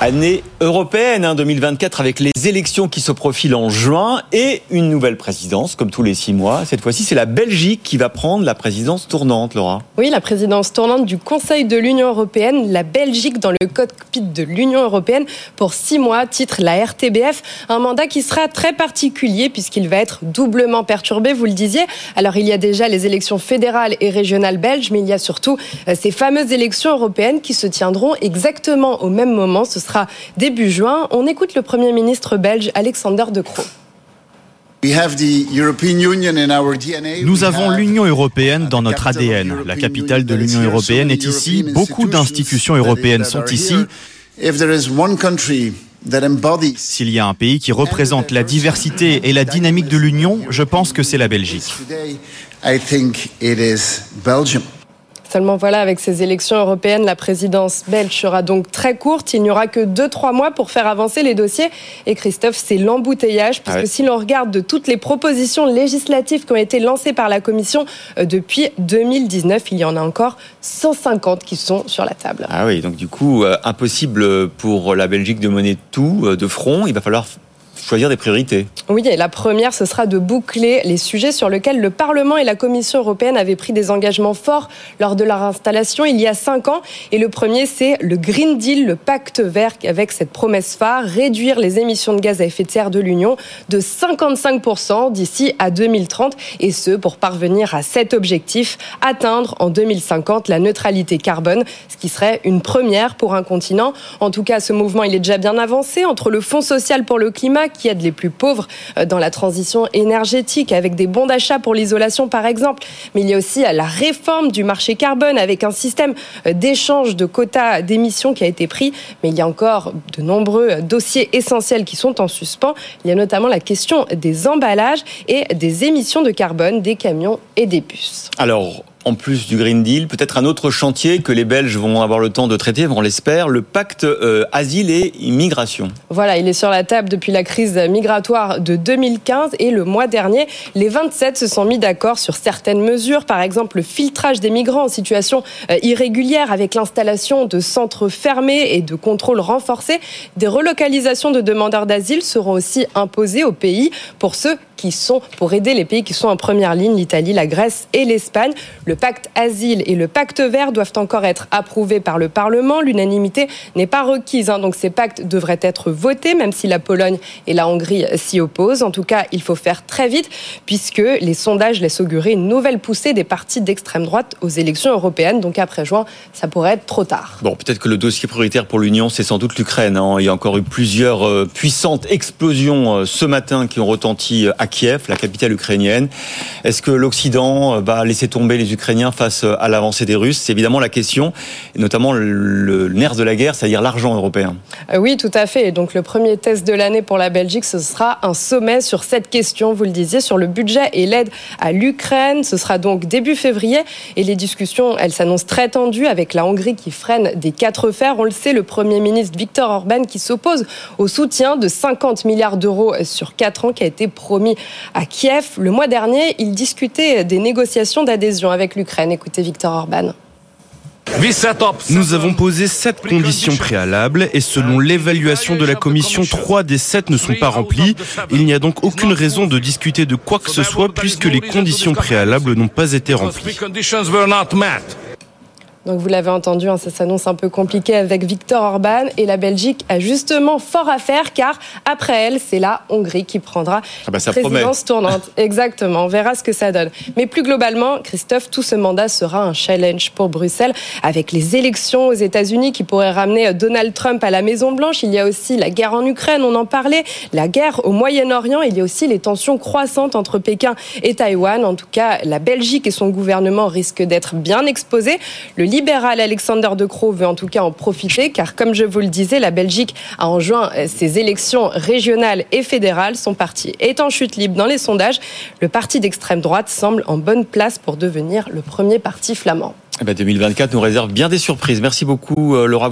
Année européenne hein, 2024 avec les élections qui se profilent en juin et une nouvelle présidence comme tous les six mois. Cette fois-ci, c'est la Belgique qui va prendre la présidence tournante, Laura. Oui, la présidence tournante du Conseil de l'Union européenne, la Belgique dans le cockpit de l'Union européenne pour six mois, titre la RTBF, un mandat qui sera très particulier puisqu'il va être doublement perturbé, vous le disiez. Alors il y a déjà les élections fédérales et régionales belges, mais il y a surtout euh, ces fameuses élections européennes qui se tiendront exactement au même moment. Sera début juin. On écoute le Premier ministre belge Alexander De Croo. Nous avons l'Union européenne dans notre ADN. La capitale de l'Union européenne est ici. Beaucoup d'institutions européennes sont ici. S'il y a un pays qui représente la diversité et la dynamique de l'Union, je pense que c'est la Belgique. Seulement voilà, avec ces élections européennes, la présidence belge sera donc très courte. Il n'y aura que 2-3 mois pour faire avancer les dossiers. Et Christophe, c'est l'embouteillage, puisque si l'on regarde de toutes les propositions législatives qui ont été lancées par la Commission euh, depuis 2019, il y en a encore 150 qui sont sur la table. Ah oui, donc du coup, euh, impossible pour la Belgique de mener tout euh, de front. Il va falloir choisir des priorités. Oui, et la première, ce sera de boucler les sujets sur lesquels le Parlement et la Commission européenne avaient pris des engagements forts lors de leur installation il y a cinq ans. Et le premier, c'est le Green Deal, le pacte vert, avec cette promesse phare, réduire les émissions de gaz à effet de serre de l'Union de 55% d'ici à 2030, et ce, pour parvenir à cet objectif, atteindre en 2050 la neutralité carbone, ce qui serait une première pour un continent. En tout cas, ce mouvement, il est déjà bien avancé entre le Fonds social pour le climat, qui aide les plus pauvres euh, dans la transition énergétique, avec des bons d'achat pour l'isolation par exemple. Mais il y a aussi euh, la réforme du marché carbone avec un système euh, d'échange de quotas d'émissions qui a été pris. Mais il y a encore de nombreux dossiers essentiels qui sont en suspens. Il y a notamment la question des emballages et des émissions de carbone des camions et des bus. Alors, en plus du Green Deal, peut-être un autre chantier que les Belges vont avoir le temps de traiter, on l'espère, le pacte euh, asile et immigration. Voilà, il est sur la table depuis la crise migratoire de 2015 et le mois dernier, les 27 se sont mis d'accord sur certaines mesures, par exemple le filtrage des migrants en situation euh, irrégulière avec l'installation de centres fermés et de contrôles renforcés. Des relocalisations de demandeurs d'asile seront aussi imposées au pays pour ceux qui sont, pour aider les pays qui sont en première ligne, l'Italie, la Grèce et l'Espagne. Le pacte asile et le pacte vert doivent encore être approuvés par le Parlement. L'unanimité n'est pas requise, hein, donc ces pactes devraient être votés, même si la Pologne et la Hongrie s'y opposent. En tout cas, il faut faire très vite, puisque les sondages laissent augurer une nouvelle poussée des partis d'extrême droite aux élections européennes. Donc après juin, ça pourrait être trop tard. Bon, peut-être que le dossier prioritaire pour l'Union, c'est sans doute l'Ukraine. Hein. Il y a encore eu plusieurs euh, puissantes explosions euh, ce matin qui ont retenti à Kiev, la capitale ukrainienne. Est-ce que l'Occident euh, va laisser tomber les Ukrainiens face euh, à l'avancée des Russes? C'est évidemment la question, et notamment le nerf de la guerre, c'est-à-dire l'argent européen. Euh, oui, tout à fait. donc le premier test de l'année pour la Belgique, ce sera un sommet sur cette question, vous le disiez, sur le budget et l'aide à l'Ukraine. Ce sera donc début février, et les discussions, elles s'annoncent très tendues avec la Hongrie qui freine des quatre fers. On le sait, le Premier ministre Viktor Orban qui s'oppose au soutien de 50 milliards d'euros sur quatre ans qui a été promis à Kiev. Le mois dernier, il discutait des négociations d'adhésion avec l'Ukraine. Écoutez Victor Orban. Nous avons posé sept conditions préalables et selon l'évaluation de la Commission, trois des sept ne sont pas remplies. Il n'y a donc aucune raison de discuter de quoi que ce soit puisque les conditions préalables n'ont pas été remplies. Donc vous l'avez entendu, hein, ça s'annonce un peu compliqué avec Victor Orban et la Belgique a justement fort à faire car après elle, c'est la Hongrie qui prendra ah bah, la présidence tournante. Exactement, on verra ce que ça donne. Mais plus globalement, Christophe, tout ce mandat sera un challenge pour Bruxelles avec les élections aux États-Unis qui pourraient ramener Donald Trump à la Maison Blanche. Il y a aussi la guerre en Ukraine, on en parlait, la guerre au Moyen-Orient. Il y a aussi les tensions croissantes entre Pékin et Taïwan. En tout cas, la Belgique et son gouvernement risquent d'être bien exposés. Le libéral Alexander De Croo veut en tout cas en profiter, car comme je vous le disais, la Belgique a en juin ses élections régionales et fédérales. Son parti est en chute libre dans les sondages. Le parti d'extrême droite semble en bonne place pour devenir le premier parti flamand. 2024 eh ben, nous réserve bien des surprises. Merci beaucoup, euh, Laura.